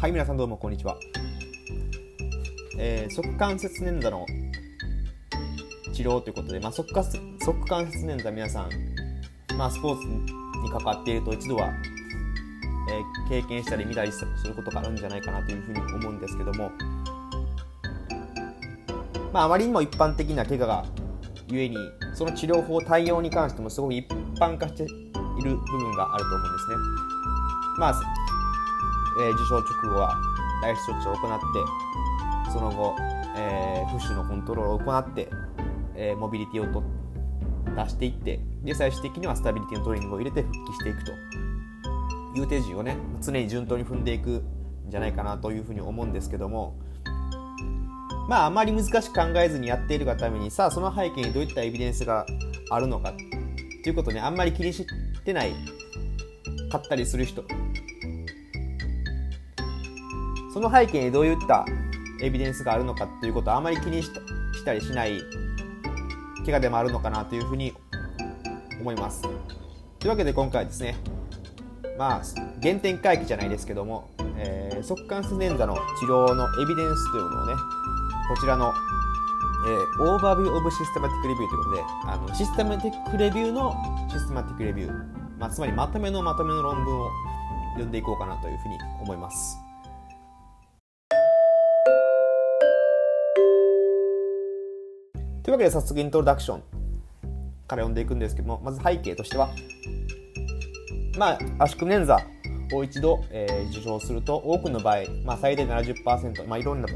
はい、皆さんどうもこんにちは。えー、側関節捻挫の治療ということで、まあ、側関節側関節捻挫皆さん、まあ、スポーツに関わっていると一度は、えー、経験したり見たりすることがあるんじゃないかなというふうに思うんですけども、まあ、あまりにも一般的な怪我がゆえにその治療法対応に関してもすごく一般化している部分があると思うんですね。まあえー、受賞直後は外出処置を行ってその後、えー、フッシュのコントロールを行って、えー、モビリティをと出していってで最終的にはスタビリティのトレーニングを入れて復帰していくと。いう手順をね常に順当に踏んでいくんじゃないかなというふうに思うんですけども。まああまり難しく考えずにやっているがためにさあその背景にどういったエビデンスがあるのかっていうことねあんまり気にしてないかったりする人その背景にどういったエビデンスがあるのかっていうことをあまり気にしたりしない怪我でもあるのかなというふうに思います。というわけで今回ですね、まあ、原点回帰じゃないですけども、えー、側関節捻挫の治療のエビデンスというものをね、こちらの、えー、オーバービュー・オブ・システマティック・レビューということで、あのシステマティック・レビューのシステマティック・レビュー、まあ、つまりまとめのまとめの論文を読んでいこうかなというふうに思います。というわけで早速イントロダクションから読んでいくんですけどもまず背景としてはまあ圧縮捻挫を一度、えー、受賞すると多くの場合、まあ、最大70%、まあ、いろんな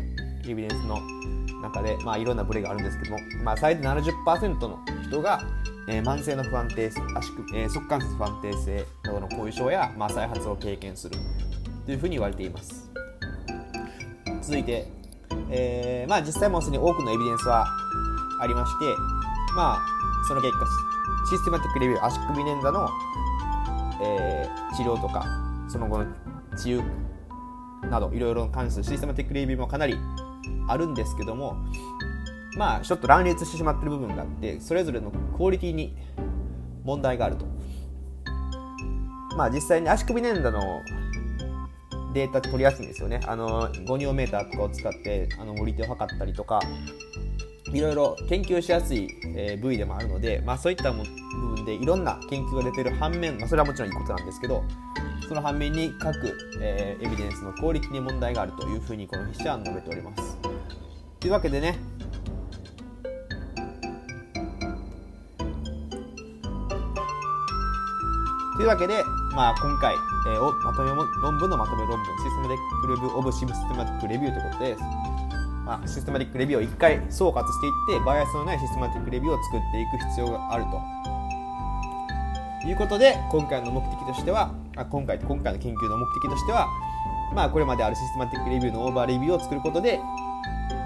エビデンスの中で、まあ、いろんなブレがあるんですけども、まあ、最大70%の人が、えー、慢性の不安定圧縮、えー、側関節不安定性などの後遺症や、まあ、再発を経験するというふうに言われています。続いて、えーまあ、実際もすでに多くのエビデンスはありまして、まあ、その結果、システマティックレビュー、足首捻挫の、えー、治療とか、その後の治癒など、いろいろ関するシステマティックレビューもかなりあるんですけども、まあ、ちょっと乱立してしまってる部分があって、それぞれのクオリティに問題があると。まあ、実際に足首捻挫のデータ取りやすいんですよね。あの、ゴニオメーターとかを使って、あの、モリテを測ったりとか、いろいろ研究しやすい、え部位でもあるので、まあ、そういった部分でいろんな研究が出てる反面、まあ、それはもちろんいいことなんですけどその反面に各、えー、エビデンスのクオリティに問題があるというふうにこの筆者は述べております。というわけでねというわけで、まあ、今回、えー、まとめ論文のまとめ論文、システマティックレビュー・オブ・システマティック・レビューということです。まあ、システマティックレビューを1回総括していってバイアスのないシステマティックレビューを作っていく必要があると。いうことで今回の目的としてはあ今回今回の研究の目的としては、まあ、これまであるシステマティックレビューのオーバーレビューを作ることで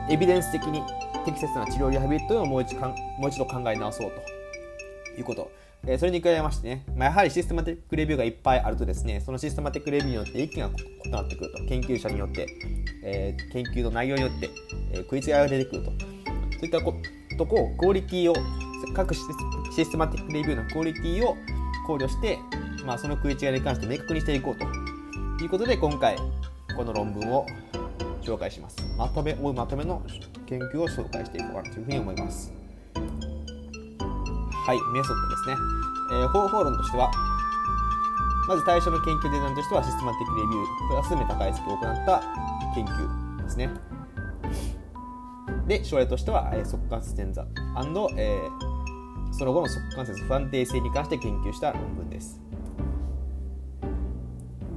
エビデンス的に適切な治療リハビリというのをもう一もう一度考え直そうということ。えそれに加えましてね、まあ、やはりシステマティックレビューがいっぱいあるとですね、そのシステマティックレビューによって意見が異なってくると、研究者によって、えー、研究の内容によって、えー、食い違いが出てくると。そういったことを、クオリティを、各システマティックレビューのクオリティを考慮して、まあ、その食い違いに関して明確にしていこうということで、今回、この論文を紹介します。まとめ、まとめの研究を紹介していこうかなというふうに思います。はい、メソッドですね。えー、方法論としては、まず最初の研究デザインとしてはシステマティックレビュープラスメタ解析を行った研究ですね。で、症例としては、えー、側関節前座えー、その後の側関節不安定性に関して研究した論文です。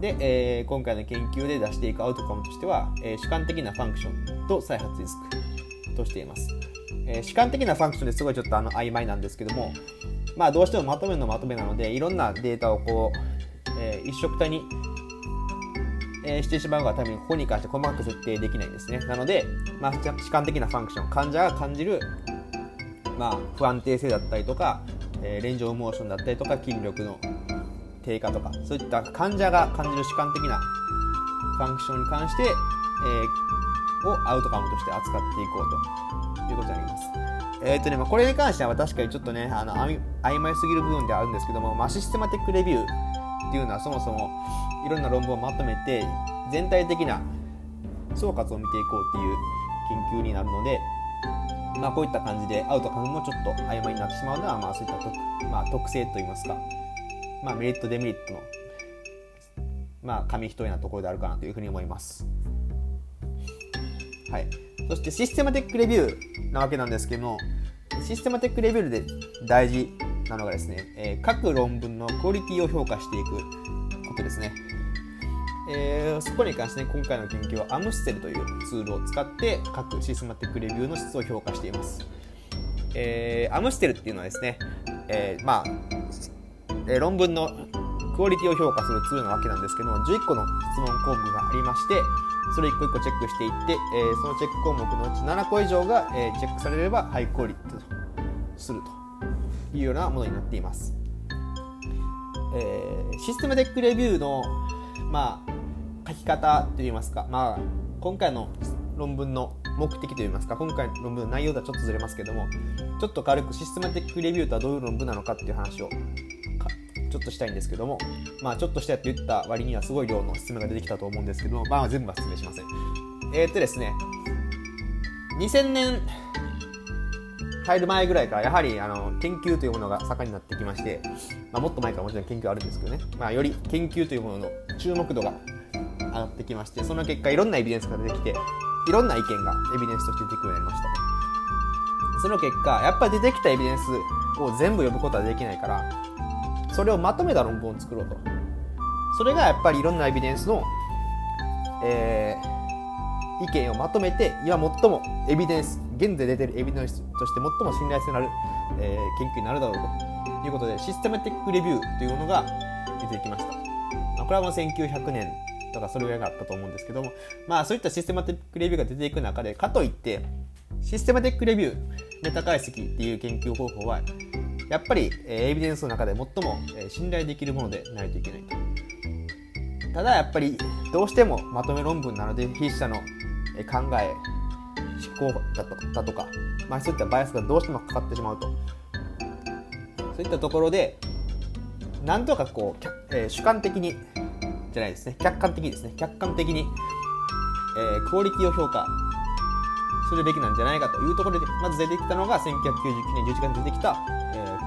で、えー、今回の研究で出していくアウトカムとしては、えー、主観的なファンクションと再発リスクとしています。えー、主観的なファンクションですごいちょっとあの曖昧なんですけども、まあ、どうしてもまとめのまとめなのでいろんなデータをこう、えー、一色体に、えー、してしまうがためにここに関して細かく設定できないんですね。なので、まあ、主観的なファンクション患者が感じる、まあ、不安定性だったりとか、えー、レンジオブモーションだったりとか筋力の低下とかそういった患者が感じる主観的なファンクションに関して、えー、をアウトカムとして扱っていこうと。いうことになります。えっ、ー、とね、まあ、これに関しては確かにちょっとね、あの曖昧すぎる部分ではあるんですけども、まあ、システマティックレビューっていうのはそもそもいろんな論文をまとめて全体的な総括を見ていこうっていう研究になるので、まあ、こういった感じでアウトカムもちょっと曖昧になってしまうのは、まあ、そういった特,、まあ、特性といいますか、まあ、メリットデメリットの、まあ、紙一重なところであるかなというふうに思います。はい、そしてシステマティックレビューなわけなんですけどもシステマティックレビューで大事なのがですね、えー、各論文のクオリティを評価していくことですね。えー、そこに関して、ね、今回の研究はアムステルというツールを使って各システマティックレビューの質を評価しています。えー、アムステルっていうのはですね、えー、まあ、えー、論文のクオリティを評価するツールなわけなんですけども11個の質問項目がありましてそれ一個一個チェックしていって、えー、そのチェック項目のうち7個以上が、えー、チェックされればハイクオリティとするというようなものになっています、えー、システムテックレビューの、まあ、書き方といいますか、まあ、今回の論文の目的といいますか今回の論文の内容とはちょっとずれますけどもちょっと軽くシステマテックレビューとはどういう論文なのかっていう話をちょっとしたいんですけどもまあちょっとしたって言った割にはすごい量の質問が出てきたと思うんですけどもまあ全部は説明しません。えー、っとですね2000年入る前ぐらいからやはりあの研究というものが盛んになってきまして、まあ、もっと前からもちろん研究あるんですけどね、まあ、より研究というものの注目度が上がってきましてその結果いろんなエビデンスが出てきていろんな意見がエビデンスとして出てくるようになりました。その結果やっぱり出てきたエビデンスを全部呼ぶことはできないからそれをまとめた論文を作ろうと。それがやっぱりいろんなエビデンスの、えー、意見をまとめて今最もエビデンス現在出てるエビデンスとして最も信頼性のある、えー、研究になるだろうと。いうことでシステマティックレビューというものが出てきました、まあ、これはもう1900年とかそれぐらいがあったと思うんですけどもまあそういったシステマティックレビューが出ていく中でかといってシステマティックレビューメタ解析っていう研究方法はやっぱり、え、エビデンスの中で最も、え、信頼できるものでないといけないと。ただやっぱりどうしてもまとめ論文なので筆者の考え思考だとだとか、まあ、そういったバイアスがどうしてもかかってしまうと。そういったところでなんとかこう、え、主観的にじゃないですね。客観的ですね。客観的に、えー、クオリティを評価するべきなんじゃないかというところでまず出てきたのが1999年11月に出てきた、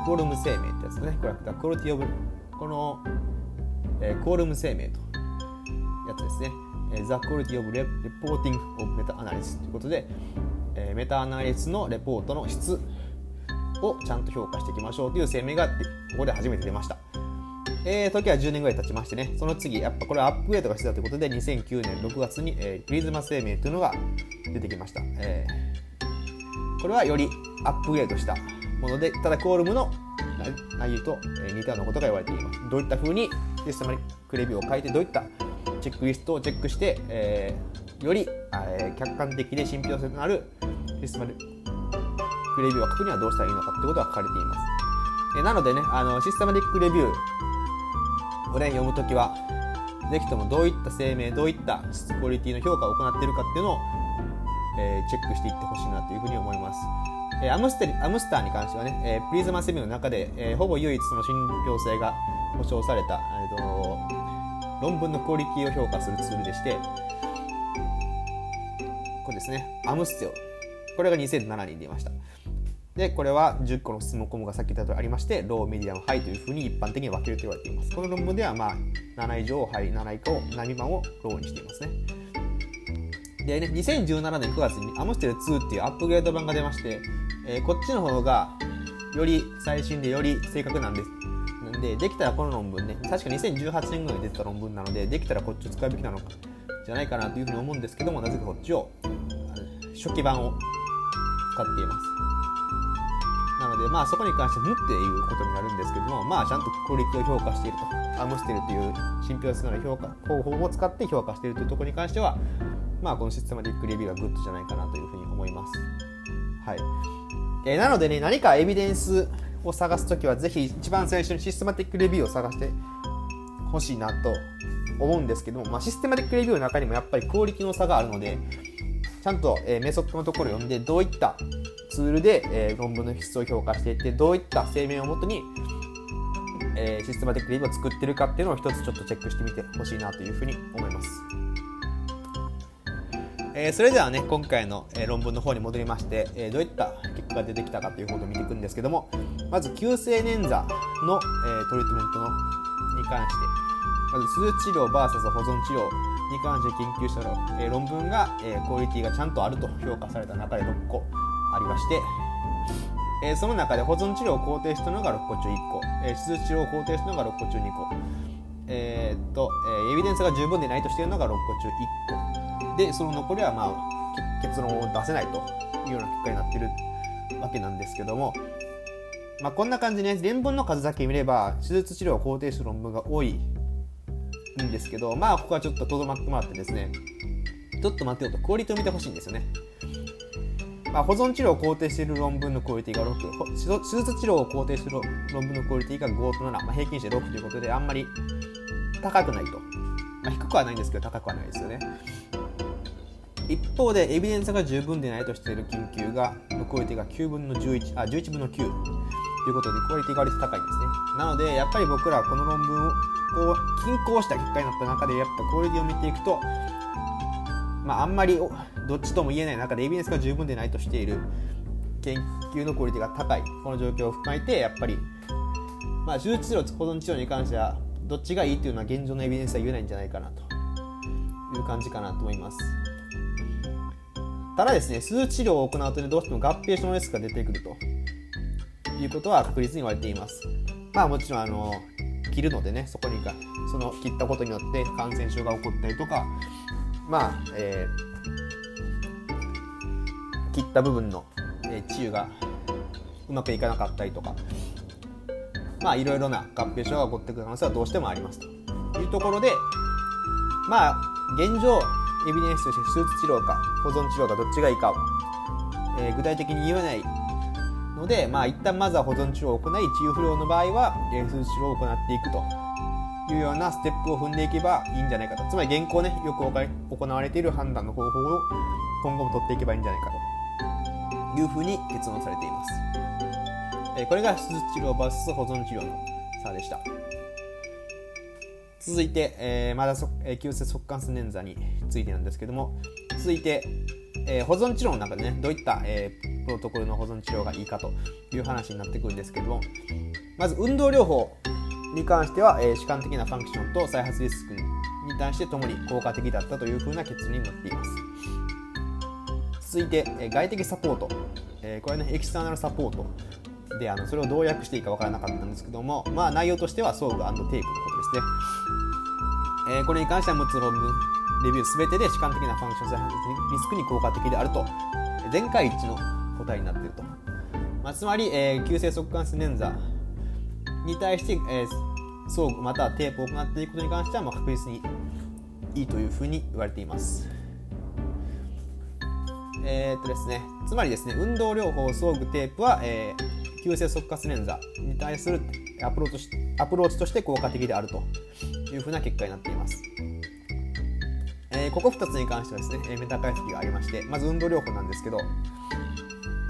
えー、ルム声明ってやつですねこれはクオリティオブこの、えー、クオルム声明とやつですね The Quality of Reporting of Meta Analysis ということで、えー、メタアナリスのレポートの質をちゃんと評価していきましょうという声明がここで初めて出ました。えー、時は10年ぐらい経ちましてね、その次、やっぱこれはアップグレードが必要ということで、2009年6月に、えー、プリズマ声明というのが出てきました。えー、これはよりアップグレードしたもので、ただコールムの内容と似たようなことが言われています。どういったふうにシステマリックレビューを書いて、どういったチェックリストをチェックして、えー、より、えー、客観的で信憑性のあるシステマリックレビューを書くにはどうしたらいいのかということが書かれています。え、なのでね、あのシステマティックレビューを、ね、読むときは、ぜひともどういった声明、どういった質クオリティの評価を行っているかっていうのを、えー、チェックしていってほしいなというふうに思います。えー、アムステアムスターに関してはね、えー、プリズマセミの中で、えー、ほぼ唯一その信信憑性が保証された、えーと論文のクオリティを評価するツールでして、これですね、 AMSTAR。これが2007年に出ました。で、これは10個の質問項目がさっき言ったとありまして、 low、medium、high というふうに一般的に分けると言われています。この論文では、まあ、7以上 high、7以下を、7未満を low にしていますね。でね、2017年9月に AMSTAR 2っていうアップグレード版が出まして、えー、こっちの方がより最新でより正確なんですなんで、できたらこの論文ね、確か2018年ぐらいに出てた論文なので、できたらこっちを使うべきなのか、じゃないかなというふうに思うんですけども、なぜかこっちを、初期版を使っています。なので、まあそこに関して無っていうことになるんですけども、まあちゃんとクオリティを評価していると、アムステルという信憑性のある評価方法を使って評価しているというところに関しては、まあこの systematic review は good じゃないかなというふうに思います。はい。えー、なのでね、何かエビデンスを探すときはぜひ一番最初に systematic review を探してほしいなと思うんですけども、まあ、 systematic review の中にもやっぱりクオリティの差があるのでちゃんと、えー、メソッドのところを読んでどういったツールで、えー、論文の質を評価していってどういった声明をもとに、えー、 systematic review を作ってるかっていうのを一つちょっとチェックしてみてほしいなというふうに思います。えー、それではね今回の、え、論文の方に戻りまして、えー、どういった結果が出てきたかということを見ていくんですけどもまず急性捻挫の、え、トリートメントのに関してまず数治療 VS 保存治療に関して研究した、え、論文が、え、クオリティがちゃんとあると評価された中で6個ありまして、え、その中で保存治療を肯定したのが6個中1個、えー、手術治療を肯定したのが6個中2個。えー、っと、え、エビデンスが十分でないとしているのが6個中1個。でその残りはまあ結論を出せないというような結果になってるわけなんですけども、まあ、こんな感じで、ね、連文の数だけ見れば手術治療を肯定する論文が多いんですけどまあここはちょっととどまってもらってですねちょっと待ってよとクオリティを見てほしいんですよね。まあ、保存治療を肯定している論文のクオリティが6手術治療を肯定している論文のクオリティが5と7、まあ、平均して6ということであんまり高くないと、まあ、低くはないんですけど高くはないですよね。一方でエビデンスが十分でないとしている研究がクオリティが9分の11あ11分の9ということでクオリティが割と高いんですねなのでやっぱり僕らはこの論文を均衡した結果になった中でやっぱクオリティを見ていくとまああんまりどっちとも言えない中でエビデンスが十分でないとしている研究のクオリティが高いこの状況を踏まえてやっぱりまあ手術治療保存治療に関してはどっちがいいっていうのは現状のエビデンスは言えないんじゃないかなという感じかなと思います。ただですね、数治療を行うと、どうしても合併症のリスクが出てくるということは確実に言われています。まあもちろんあの切るのでね、そこにかその切ったことによって感染症が起こったりとか、まあ、えー、切った部分の、えー、治癒がうまくいかなかったりとか、まあいろいろな合併症が起こってくる可能性はどうしてもありますというところで、まあ現状エビデンスとして手術治療か保存治療かどっちがいいかを、えー、具体的に言えないので、まあ、一旦まずは保存治療を行い治癒不良の場合は、えー、手術治療を行っていくと。いうようなステップを踏んでいけばいいんじゃないかと。つまり現行ねよく行われている判断の方法を今後も取っていけばいいんじゃないかと。いうふうに結論されています、えー、これが手術治療 VS 保存治療の差でした。続いて、えー、まだ、えー、急性速乾性捻挫についてなんですけども続いて、えー、保存治療の中でねどういった、えー、プロトコルの保存治療がいいかという話になってくるんですけどもまず運動療法に関しては、えー、主観的なファンクションと再発リスクに対してともに効果的だったというふうな結論になっています。続いて、えー、外的サポート、えー、これねエキスターナルサポートであのそれをどう訳していいか分からなかったんですけども、まあ、内容としては装具テープのこと。ですね、えー、これに関しては6つ論文レビュー全てで主観的なファンクション再発リスクに効果的であると。全会一致の答えになっていると、まあ、つまり、えー、急性足関節捻挫に対して、えー、装具またはテープを行っていくことに関しては、まあ、確実にいいというふうに言われています。えー、っとですね。つまりですね運動療法装具テープは、えー、急性足関節捻挫に対するアプローチアプローチとして効果的であるというふうな結果になっています。えー、ここ2つに関してはですね、メタ解析がありまして、まず運動療法なんですけど、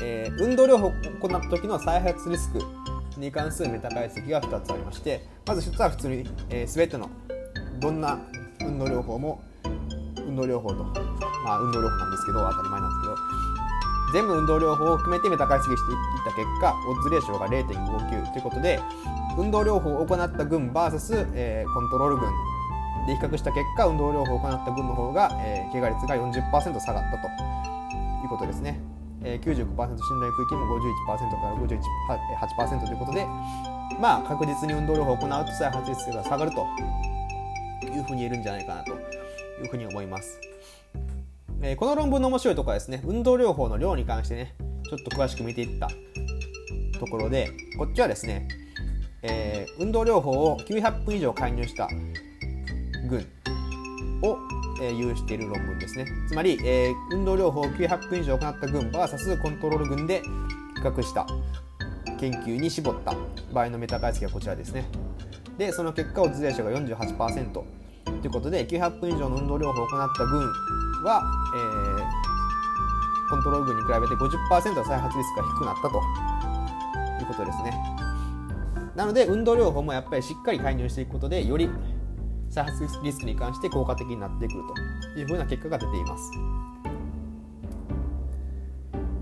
えー、運動療法を行った時の再発リスクに関するメタ解析が2つありまして、まず1つは普通に、えー、全てのどんな運動療法も運動療法と、まあ運動療法なんですけど、当たり前なんですけど、全部運動療法を含めてメタ解析していった結果オッズレーションが0.59ということで運動療法を行った群 VS、えー、コントロール群で比較した結果運動療法を行った群の方が、えー、怪我率が40%下がったということですね、えー、95%信頼区域も51%から58%ということでまあ確実に運動療法を行うと再発率が下がるというふうに言えるんじゃないかなというふうに思います。えー、この論文の面白いところはですね、運動療法の量に関してね、ちょっと詳しく見ていったところで、こっちはですね、えー、運動療法を900分以上介入した群を、えー、有している論文ですね。つまり、えー、運動療法を900分以上行った群 VS コントロール群で比較した研究に絞った場合のメタ解析はこちらですね。で、その結果、オッズレーションが48%ということで、900分以上の運動療法を行った群は、えー、コントロール群に比べて50%再発リスクが低くなったと。いうことですね。なので運動療法もやっぱりしっかり介入していくことでより再発リスクに関して効果的になってくるというふうな結果が出ています。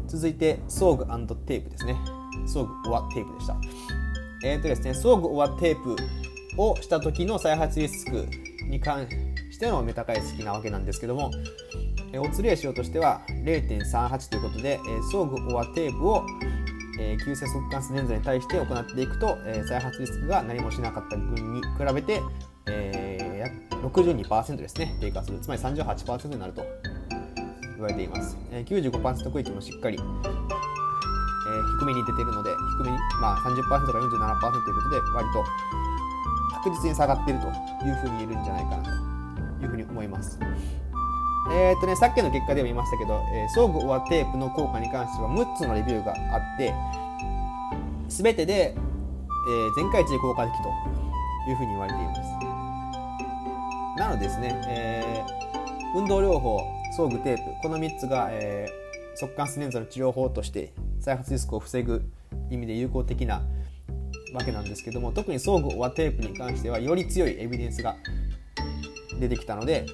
続いて装具テープですね。装具オアテープでした。えっ、ー、とですね装具オアテープをした時の再発リスクに関してのメタ解析なわけなんですけどもオツレーシオとしては0.38ということで装具オアテープをえー、急性速乾性捻挫に対して行っていくと、えー、再発リスクが何もしなかった群に比べて、えー、62%ですね。低下する。つまり38%になると言われています、えー、95%区域もしっかり、えー、低めに出ているので低めに、まあ30%、から47%ということで割と確実に下がっているというふうに言えるんじゃないかなというふうに思います。えー、とね、さっきの結果でも言いましたけど、えー、装具オアテープの効果に関しては6つのレビューがあって、すべてで、えー、全回値で効果的というふうに言われています。なのでですね、えー、運動療法、装具テープ、この3つが、えー、速乾ス捻挫の治療法として再発リスクを防ぐ意味で有効的なわけなんですけども特に装具オアテープに関してはより強いエビデンスが出てきたので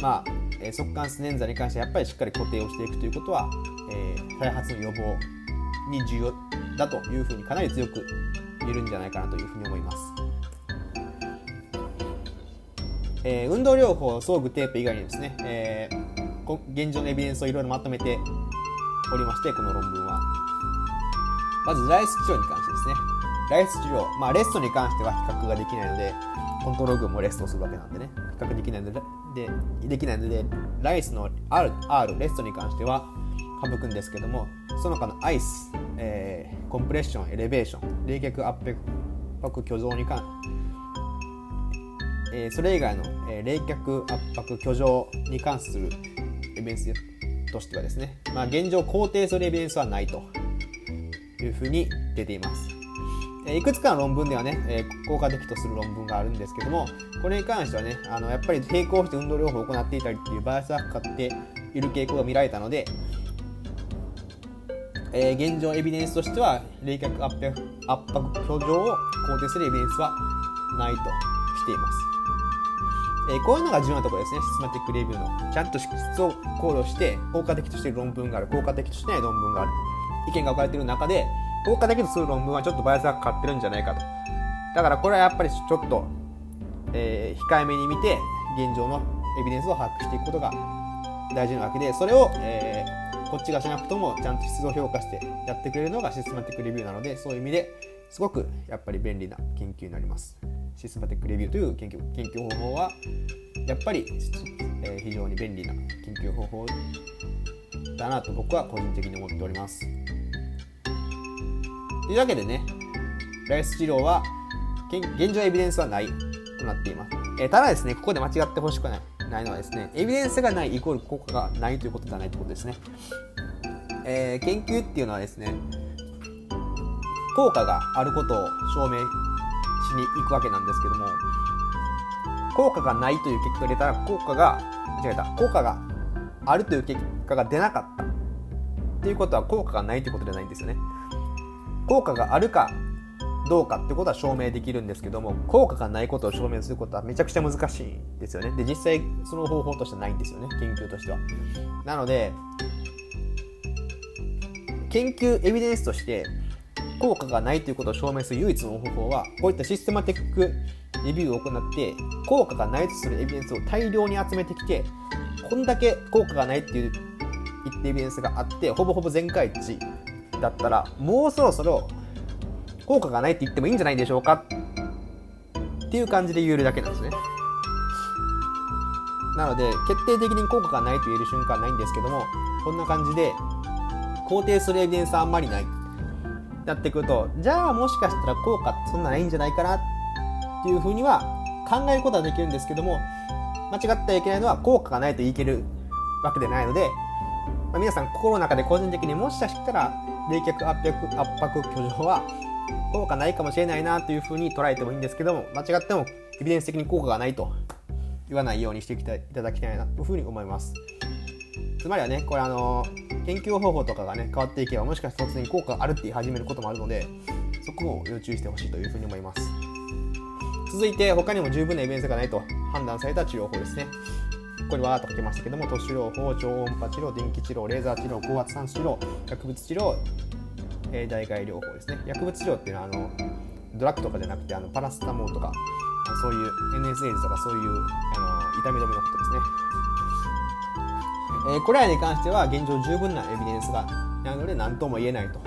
まあ、速乾ス捻挫に関してはやっぱりしっかり固定をしていくということは、えー、再発の予防に重要だというふうにかなり強く言えるんじゃないかなというふうに思います。えー、運動療法装具テープ以外にですね、えー、現状のエビデンスをいろいろまとめておりましてこの論文はまずライス治療に関してですねライス治療、まあ、レストに関しては比較ができないのでコントロール群もレストするわけなんでね比較できないのででできないのでライスの R, R レストに関しては省くんですけどもその他のアイス、えー、コンプレッションエレベーション冷却圧迫挙動に関えー、それ以外の、えー、冷却圧迫居上に関するエビデンスとしてはですね、まあ、現状肯定するエビデンスはないというふうに出ています。いくつかの論文ではね、え効果的とする論文があるんですけども、これに関してはね、あのやっぱり並行して運動療法を行っていたりっていうバイアスがかかっている傾向が見られたので、えー、現状エビデンスとしては冷却圧迫圧迫挙上を肯定するエビデンスはないとしています。えー、こういうのが重要なところですね、シスマティックレビューの。ちゃんと質を考慮して、効果的としている論文がある、効果的としてない論文がある、意見が置かれている中で、効果的とする論文はちょっとバイアスがかかってるんじゃないかと。だからこれはやっぱりちょっと、えー、控えめに見て、現状のエビデンスを把握していくことが大事なわけで、それを、えーこっちがしなくともちゃんと質を評価してやってくれるのがシステマティックレビューなのでそういう意味ですごくやっぱり便利な研究になりますシステマティックレビューという研究研究方法はやっぱり、えー、非常に便利な研究方法だなと僕は個人的に思っておりますというわけでねライス治療は現状エビデンスはないとなっています、えー、ただですねここで間違ってほしくないないのはですねエビデンスがないイコール効果がないということではないということですね、えー、研究っていうのはですね効果があることを証明しに行くわけなんですけども効果がないという結果が出たら効果が違えた効果があるという結果が出なかったっていうことは効果がないということじゃないんですよね。効果があるかどうかってことは証明できるんですけども効果がないことを証明することはめちゃくちゃ難しいんですよね。で実際その方法としてはないんですよね研究としては。なので研究エビデンスとして効果がないということを証明する唯一の方法はこういったシステマティックレビューを行って効果がないとするエビデンスを大量に集めてきてこんだけ効果がないっていう言ってエビデンスがあってほぼほぼ全開値だったらもうそろそろ効果がないって言ってもいいんじゃないでしょうかっていう感じで言えるだけなんですね。なので、決定的に効果がないと言える瞬間はないんですけども、こんな感じで、肯定するエビデンスはあんまりない。なってくると、じゃあもしかしたら効果ってそんなないんじゃないかなっていうふうには考えることはできるんですけども、間違ってはいけないのは効果がないとい切るわけでないので、まあ、皆さん心の中で個人的にもしかしたら冷却圧迫圧迫挙上は効果ないかもしれないなというふうに捉えてもいいんですけども間違ってもエビデンス的に効果がないと言わないようにしていただきたいなというふうに思います。つまりはねこれあの研究方法とかがね変わっていけばもしかして突然効果があるって言い始めることもあるのでそこを要注意してほしいというふうに思います。続いて他にも十分なエビデンスがないと判断された治療法ですね。ここにわーっと書きましたけども、都市療法、超音波治療、電気治療、レーザー治療、高圧酸素治療、薬物治療、えー、代替療法ですね。薬物治療っていうのはあのドラッグとかじゃなくてあのパラスタモーとかそういう NSA とかそういうあの痛み止めのことですね。えー、これらに関しては現状十分なエビデンスがなので何とも言えないと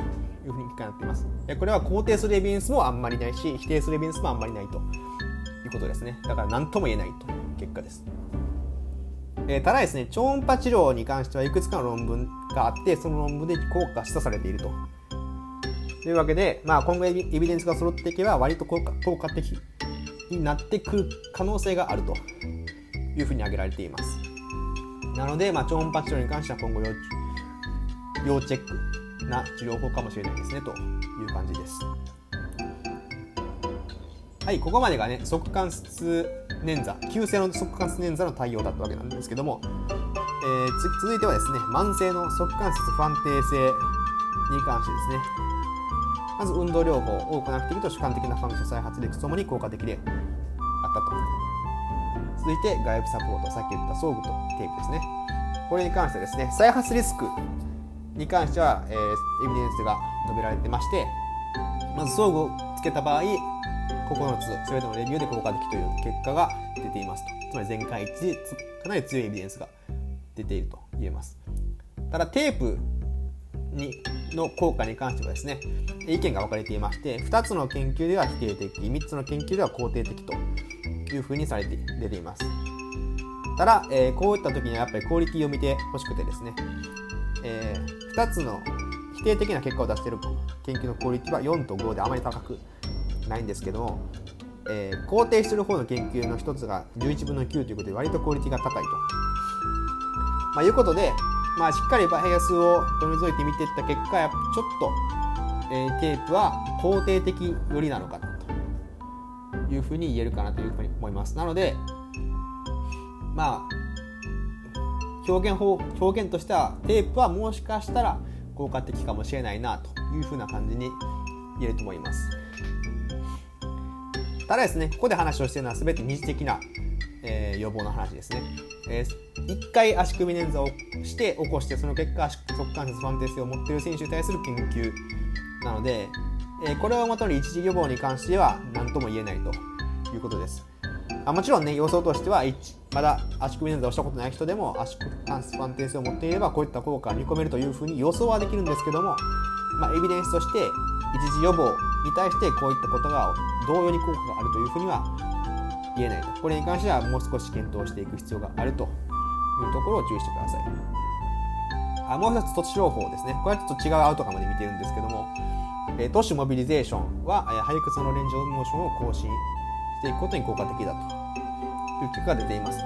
いうふうになっています。これは肯定するエビデンスもあんまりないし否定するエビデンスもあんまりないということですね。だから何とも言えないという結果です。えー、ただですね、超音波治療に関してはいくつかの論文があって、その論文で効果が示唆されていると。というわけで、まあ、今後エビデンスが揃っていけば、割と効果効果的になってくる可能性があるというふうに挙げられています。なので、まあ、超音波治療に関しては今後要、要チェックな治療法かもしれないですね、という感じです。はい、ここまでがね、側関節捻挫、急性の側関節捻挫の対応だったわけなんですけども、えー、続いてはですね、慢性の側関節不安定性に関してですね、まず運動療法を行っていると主観的なファンクション再発力ともに効果的であったと。続いて外部サポート、さっき言った装具とテープですね。これに関してですね、再発リスクに関しては、えー、エビデンスが述べられてまして、まず装具をつけた場合、9つ全てのレビューで効果的という結果が出ていますと。つまり全会一致かなり強いエビデンスが出ていると言えます。ただテープにの効果に関してはですね意見が分かれていまして2つの研究では否定的3つの研究では肯定的というふうにされて出ています。ただ、えー、こういった時にはやっぱりクオリティを見てほしくてですね、えー、2つの否定的な結果を出している研究のクオリティは4と5であまり高くないんですけども、えー、肯定してる方の研究の一つが11分の9ということで割とクオリティが高いと。まあ、いうことで、まあ、しっかりバイアスを取り除いてみていった結果やっぱちょっと、えー、テープは肯定的寄りなのかなというふうに言えるかなというふうに思います。なのでまあ表現法表現としてはテープはもしかしたら効果的かもしれないなというふうな感じに言えると思います。ただですね、ここで話をしているのは全て二次的な、えー、予防の話ですね。えー、1回足首捻挫をして起こして、その結果足、側関節不安定性を持っている選手に対する研究なので、えー、これをもとに一時予防に関しては何とも言えないということです。あもちろんね、予想としては、まだ足首捻挫をしたことない人でも足関節不安定性を持っていれば、こういった効果が見込めるというふうに予想はできるんですけども、まあ、エビデンスとして一時予防に対してこういったことが同様に効果があるというふうには言えないと。これに関してはもう少し検討していく必要があるというところを注意してください。あもう一つ都市療法ですね。これはちょっと違うアウトカムで見てるんですけども、え都市モビリゼーションは、え背屈のレンジオブモーションを更新していくことに効果的だという結果が出ています。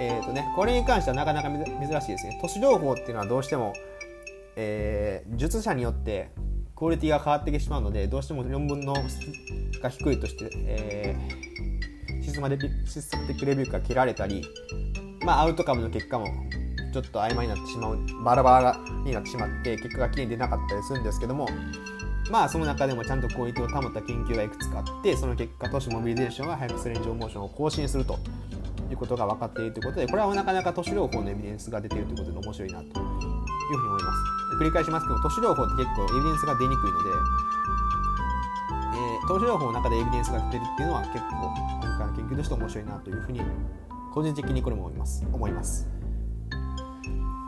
えーとね、これに関してはなかなか珍しいですね。都市療法っていうのはどうしても、えー、術者によってクオリティが変わってきてしまうのでどうしても論文のが低いとして、えー、 systematic review から切られたり、まあ、アウトカムの結果もちょっと曖昧になってしまうバラバラになってしまって結果がきれいに出なかったりするんですけどもまあその中でもちゃんとクオリティを保った研究がいくつかあってその結果徒手モビリゼーションは背屈 range of motion を更新するということが分かっているということでこれはなかなか徒手療法のエビデンスが出ているということで面白いなというふうに思います。繰り返しますけど都市療法って結構エビデンスが出にくいので、えー、都市療法の中でエビデンスが出るっていうのは結構今回の研究として面白いなというふうに個人的にこれも思います。思います、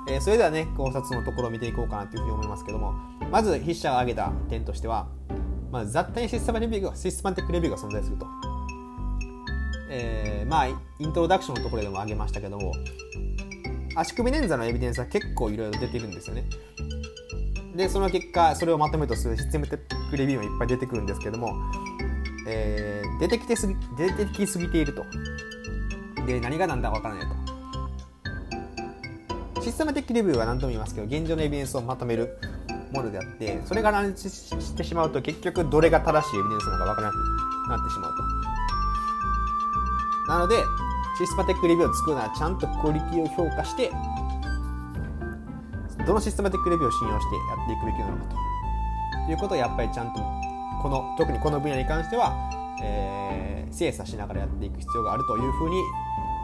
えー、それではね考察のところを見ていこうかなというふうに思いますけどもまず筆者が挙げた点としては、まあ、雑多にシステマレビューがシステマティックレビューが存在すると。えー、まあイントロダクションのところでも挙げましたけども足首捻挫のエビデンスは結構いろいろ出てるんですよね。でその結果それをまとめとするシステムテックレビューもいっぱい出てくるんですけども、えー、出てきてすぎ出てきすぎていると。で何が何だかわからないと。システムテックレビューは何とも言いますけど現状のエビデンスをまとめるものであってそれが乱立してしまうと結局どれが正しいエビデンスなのかわからなくなってしまうと。なのでシステマテックレビューを作るならちゃんとクオリティを評価してどのシステマティックレビューを信用してやっていくべきなのかということをやっぱりちゃんとこの特にこの分野に関しては、えー、精査しながらやっていく必要があるというふうに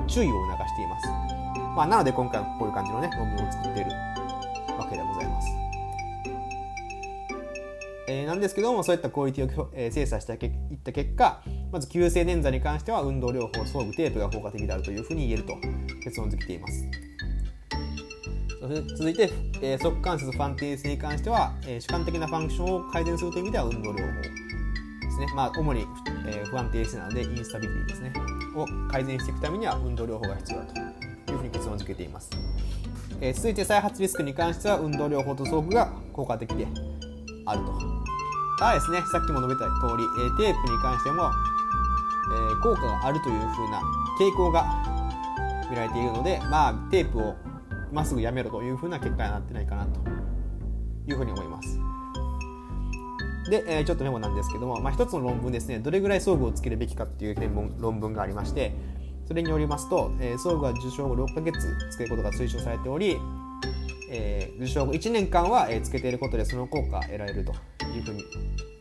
注意を促しています。まあ、なので今回はこういう感じのね論文を作っているえー、なんですけどもそういったクオリティを、え、精査していった結果まず急性捻挫に関しては運動療法装具テープが効果的であるというふうに言えると結論付けています。続いて、えー、側関節ファンテースに関しては、えー、主観的なファンクションを改善するという意味では運動療法ですね。まあ、主に、え、不安定性なのでインスタビリティですね。を改善していくためには運動療法が必要だというふうに結論付けています。えー、続いて再発リスクに関しては運動療法と装具が効果的であると。ただですね、さっきも述べた通り、え、テープに関しても、え、効果があるというふうな傾向が見られているので、まあ、テープをまっすぐやめろというふうな結果になってないかなというふうに思います。で、え、ちょっとメモなんですけども、まあ、一つの論文ですね、どれぐらい装具をつけるべきかっていう論文がありまして、それによりますと、えー、装具は受賞後6ヶ月つけることが推奨されており、えー、受賞後1年間は、えー、つけていることでその効果が得られるというふうに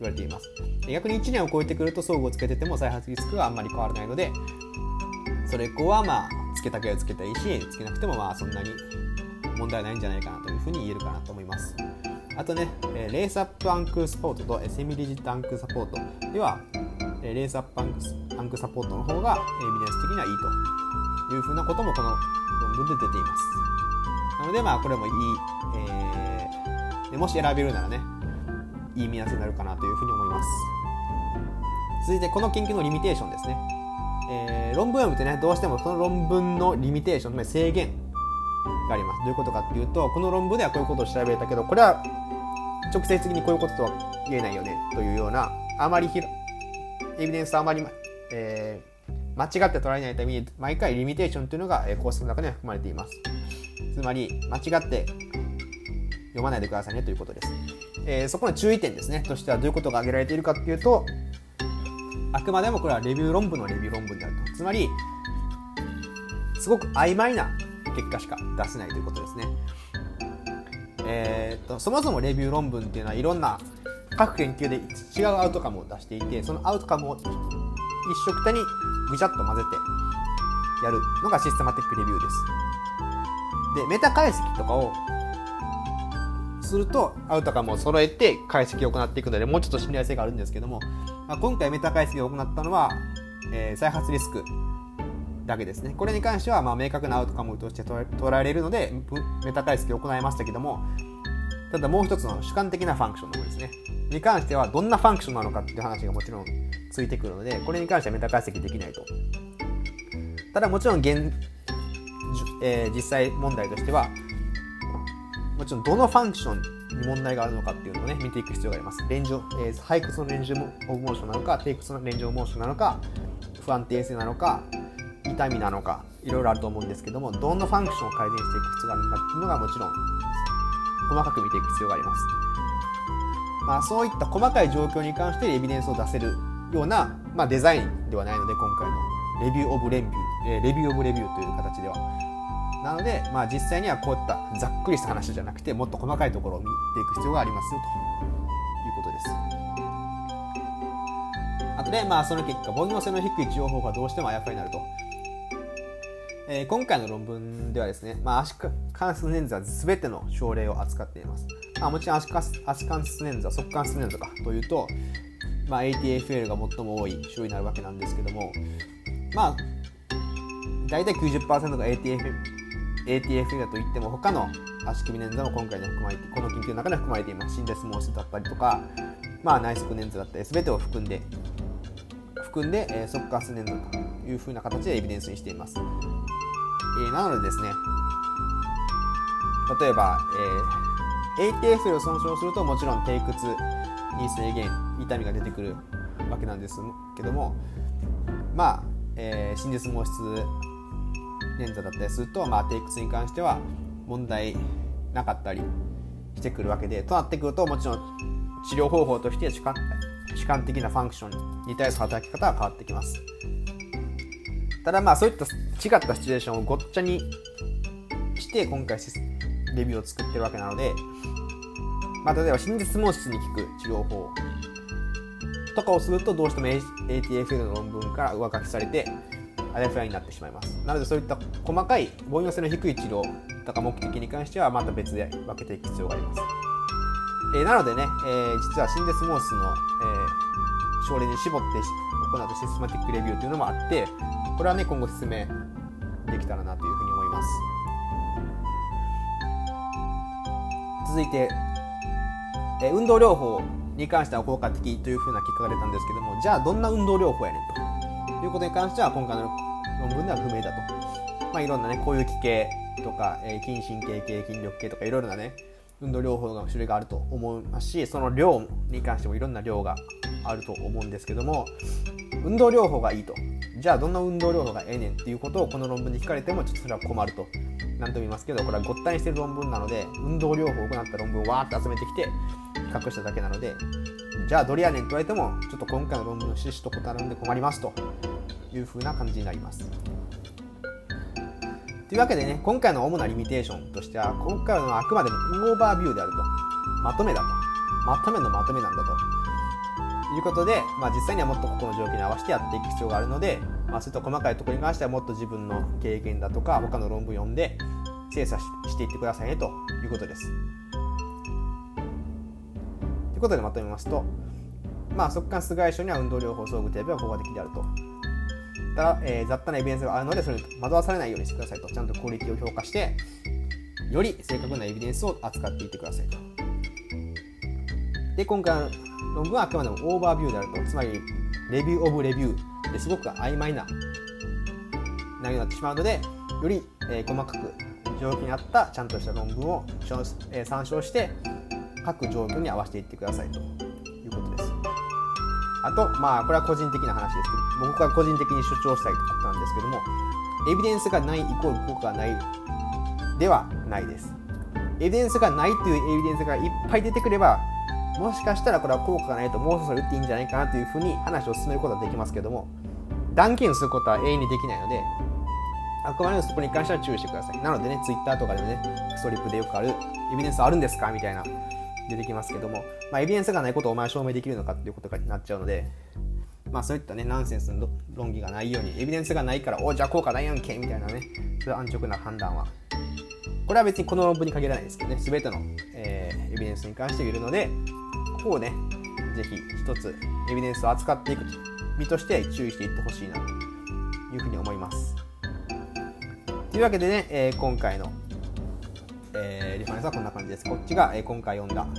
言われています。逆に1年を超えてくると装具をつけてても再発リスクはあんまり変わらないので、それ以降はまあつけたければつけたいいしつけなくてもまあそんなに問題ないんじゃないかなというふうに言えるかなと思いますあとね、えレースアップアンクサポートとセミリジットアンクサポートではレースアップアンクアンクサポートの方がエビデンス的にはいいというふうなこともこの論文で出ていますなのでまあこれもいい、えー、もし選べるならねいい目安になるかなというふうに思います。続いてこの研究のリミテーションですね。えー、論文を読むとねどうしてもその論文のリミテーションつまり制限があります。どういうことかっていうとこの論文ではこういうことを調べたけどこれは直接的にこういうこととは言えないよねというようなあまりひエビデンスあまり、えー、間違って捉えないために毎回リミテーションというのが公式の中には含まれています。つまり間違って読まないでくださいねということです、えー、そこの注意点ですねとしてはどういうことが挙げられているかっていうとあくまでもこれはレビュー論文のレビュー論文であると。つまり、すごく曖昧な結果しか出せないということですね。えー、っと、そもそもレビュー論文っていうのはいろんな各研究で違うアウトカムを出していて、そのアウトカムを一色たにぐちゃっと混ぜてやるのがシステマティックレビューです。で、メタ解析とかをするとアウトカムを揃えて解析を行っていくのでもうちょっと信頼性があるんですけどもまあ、今回メタ解析を行ったのは、えー、再発リスクだけですね。これに関しては、まあ、明確なアウトカムとして捉えれるので、メタ解析を行いましたけども、ただもう一つの主観的なファンクションの方ですね。に関しては、どんなファンクションなのかっていう話がもちろんついてくるので、これに関してはメタ解析できないと。ただもちろん現、えー、実際問題としては、もちろんどのファンクションに問題があるのかっていうのをね、見ていく必要があります。レンジ、えー、背屈のレンジオブモーションなのか、低屈のレンジオブモーションなのか、不安定性なのか、痛みなのか、いろいろあると思うんですけども、どんなファンクションを改善していく必要があるのかっていうのがもちろん、細かく見ていく必要があります。まあ、そういった細かい状況に関してエビデンスを出せるような、まあ、デザインではないので、今回のレビューオブレビュー、え、レビューオブレビューという形では。なので、まあ、実際にはこういったざっくりした話じゃなくてもっと細かいところを見ていく必要がありますよということです。あとで、まあ、その結果、凡庸性の低い治療法がどうしてもあやふやになると。えー、今回の論文ではですね、まあ、足関節捻挫は全ての症例を扱っています。まあ、もちろん足足関節捻挫、側関節捻挫かというと、まあ、ATFL が最も多い種類になるわけなんですけども、まあ、大体90%が ATF ATF だといっても他の足首捻挫も今回に含まれてこの研究の中に含まれています。心絶毛質だったりとか、まあ、内側捻挫だったり全てを含んで含んで、えー、側下圧捻挫というふうな形でエビデンスにしています、えー、なのでですね例えば、えー、ATF を損傷するともちろん低屈に制限痛みが出てくるわけなんですけどもまあ、えー、心絶毛質捻挫だったりす。ると、まあ、低屈に関しては問題なかったりしてくるわけでとなってくるともちろん治療方法として主観主観的なファンクションに対する働き方は変わってきます。ただまあそういった違ったシチュエーションをごっちゃにして今回レビューを作ってるわけなので、まあ、例えば心実毛質に効く治療法。とかをするとどうしても ATFL の論文から上書きされてあやふやになってしまいます。なのでそういった細かい凡庸性の低い治療とか目的に関してはまた別で分けていく必要があります、え、なのでね、え、実はシンデスモースの、え、症例に絞って行うシステマティックレビューというのもあってこれはね今後説明できたらなというふうに思います。続いて、え、運動療法に関しては効果的というふうな結果が出たんですけどもじゃあどんな運動療法やねんということに関しては今回の論文では不明だと、まあ、いろんなねこういう気系とか、えー、筋神経系筋力系とかいろいろなね運動療法の種類があると思いますしその量に関してもいろんな量があると思うんですけども運動療法がいいと。じゃあどんな運動療法がええねんっていうことをこの論文で聞かれてもちょっとそれは困ると。何とも言いますけどこれはごったにしてる論文なので運動療法を行った論文をわーって集めてきて比較しただけなのでじゃあどれやねんと言われてもちょっと今回の論文の趣旨と異なるんで困りますというふうな感じになります。というわけでね今回の主なリミテーションとしては今回のあくまでもオーバービューであるとまとめだとまとめのまとめなんだということで、まあ、実際にはもっとここの状況に合わせてやっていく必要があるので、まあ、そういった細かいところに関してはもっと自分の経験だとか他の論文読んで精査していってくださいねということです。いうことでまとめますと、まあ、速乾室外傷には運動療法装具テープが効果的であると。ただ、えー、雑多なエビデンスがあるのでそれに惑わされないようにしてくださいとちゃんとクオリティを評価してより正確なエビデンスを扱っていってくださいと。で今回の論文はあくまでもオーバービューであるとつまりレビューオブレビューですごく曖昧な内容になってしまうのでより、えー、細かく状況に合ったちゃんとした論文を、え、参照して各状況に合わせていってくださいと。いうことです。あとまあこれは個人的な話ですけど僕は個人的に主張したいことなんですけどもエビデンスがないイコール効果がないではないです。エビデンスがないというエビデンスがいっぱい出てくればもしかしたらこれは効果がないともうそろそろ打っていいんじゃないかなというふうに話を進めることはできますけども断言することは永遠にできないのであくまでもそこに関しては注意してください。なのでね Twitter とかでもねクソリップでよくあるエビデンスあるんですか？みたいな出てきますけども、まあ、エビデンスがないことをお前証明できるのかっていうことになっちゃうのでまあそういったねナンセンスの論議がないようにエビデンスがないからおじゃあ効果ないやんけみたいなねそういう安直な判断はこれは別にこの論文に限らないですけどね全ての、えー、エビデンスに関して言えるのでここをね、ぜひ一つエビデンスを扱っていく身として注意していってほしいなというふうに思います。というわけでね、えー、今回の、えー、リファレンスはこんな感じです。こっちが、えー、今回読んだ、ね、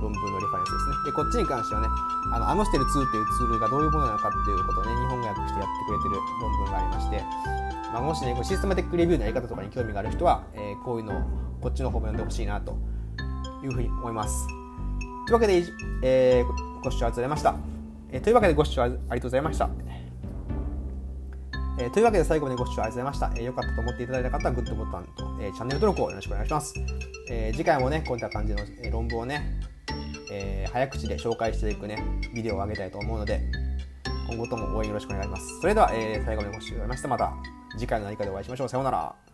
論文のリファレンスですね。で、こっちに関してはね、あの、アムステル2というツールがどういうものなのかっていうことをね、日本語訳してやってくれてる論文がありまして、まあ、もしね、システマティックレビューのやり方とかに興味がある人は、えー、こういうのをこっちの方も読んでほしいなというふうに思います。というわけで、えー、ご視聴ありがとうございました。えー、というわけでご視聴ありがとうございました。えー、というわけで最後までご視聴ありがとうございました。えー、かったと思っていただいた方はグッドボタンと、えー、チャンネル登録をよろしくお願いします。えー、次回もね、こういった感じの、え、論文をね、え、早口で紹介していくね、ビデオを上げたいと思うので、今後とも応援よろしくお願いします。それでは、え、最後までご視聴ありがとうございました。また次回の何かでお会いしましょう。さようなら。